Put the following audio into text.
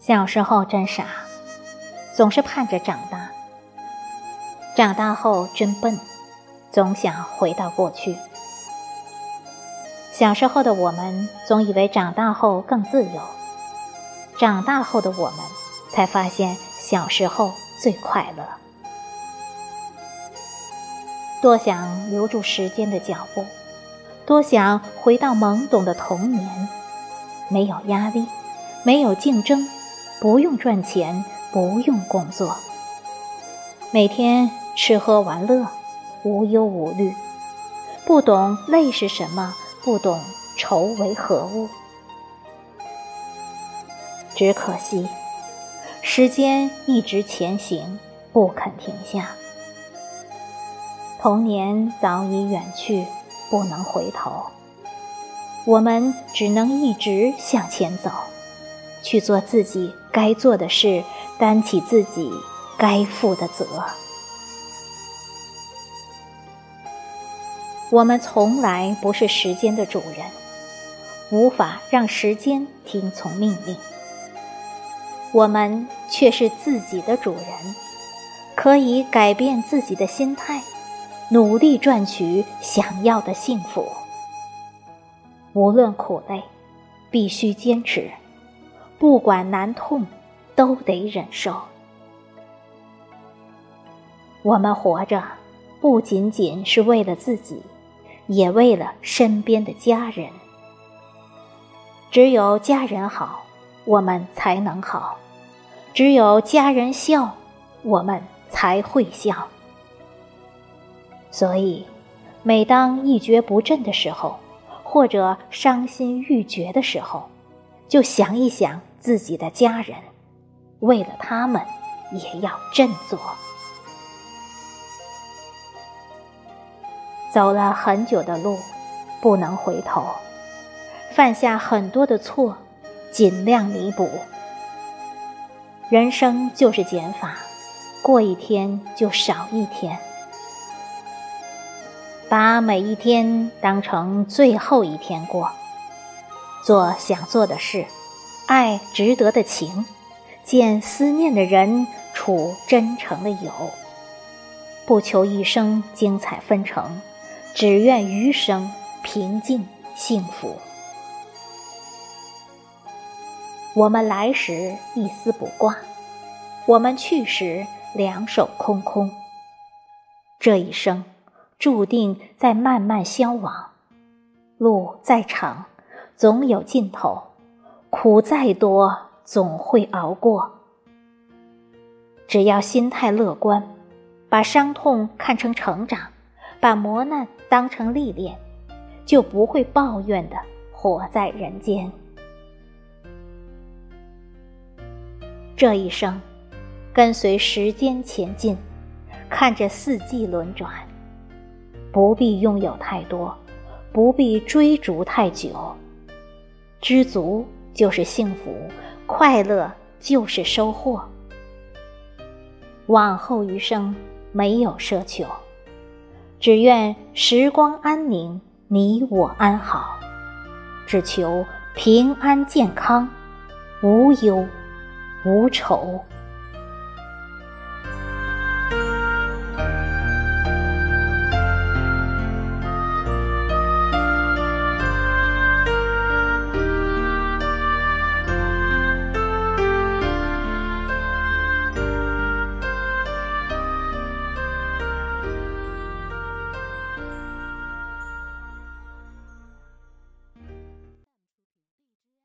小时候真傻，总是盼着长大；长大后真笨，总想回到过去。小时候的我们总以为长大后更自由，长大后的我们才发现小时候最快乐。多想留住时间的脚步，多想回到懵懂的童年，没有压力，没有竞争。不用赚钱，不用工作，每天吃喝玩乐，无忧无虑，不懂累是什么，不懂愁为何物。只可惜，时间一直前行，不肯停下。童年早已远去，不能回头，我们只能一直向前走。去做自己该做的事，担起自己该负的责。我们从来不是时间的主人，无法让时间听从命令。我们却是自己的主人，可以改变自己的心态，努力赚取想要的幸福。无论苦累，必须坚持。不管难痛，都得忍受。我们活着，不仅仅是为了自己，也为了身边的家人。只有家人好，我们才能好；只有家人笑，我们才会笑。所以，每当一蹶不振的时候，或者伤心欲绝的时候，就想一想。自己的家人，为了他们，也要振作。走了很久的路，不能回头；犯下很多的错，尽量弥补。人生就是减法，过一天就少一天，把每一天当成最后一天过，做想做的事。爱值得的情，见思念的人，处真诚的友。不求一生精彩纷呈，只愿余生平静幸福。我们来时一丝不挂，我们去时两手空空。这一生注定在慢慢消亡，路再长，总有尽头。苦再多，总会熬过。只要心态乐观，把伤痛看成成长，把磨难当成历练，就不会抱怨的活在人间。这一生，跟随时间前进，看着四季轮转，不必拥有太多，不必追逐太久，知足。就是幸福，快乐就是收获。往后余生没有奢求，只愿时光安宁，你我安好，只求平安健康，无忧无愁。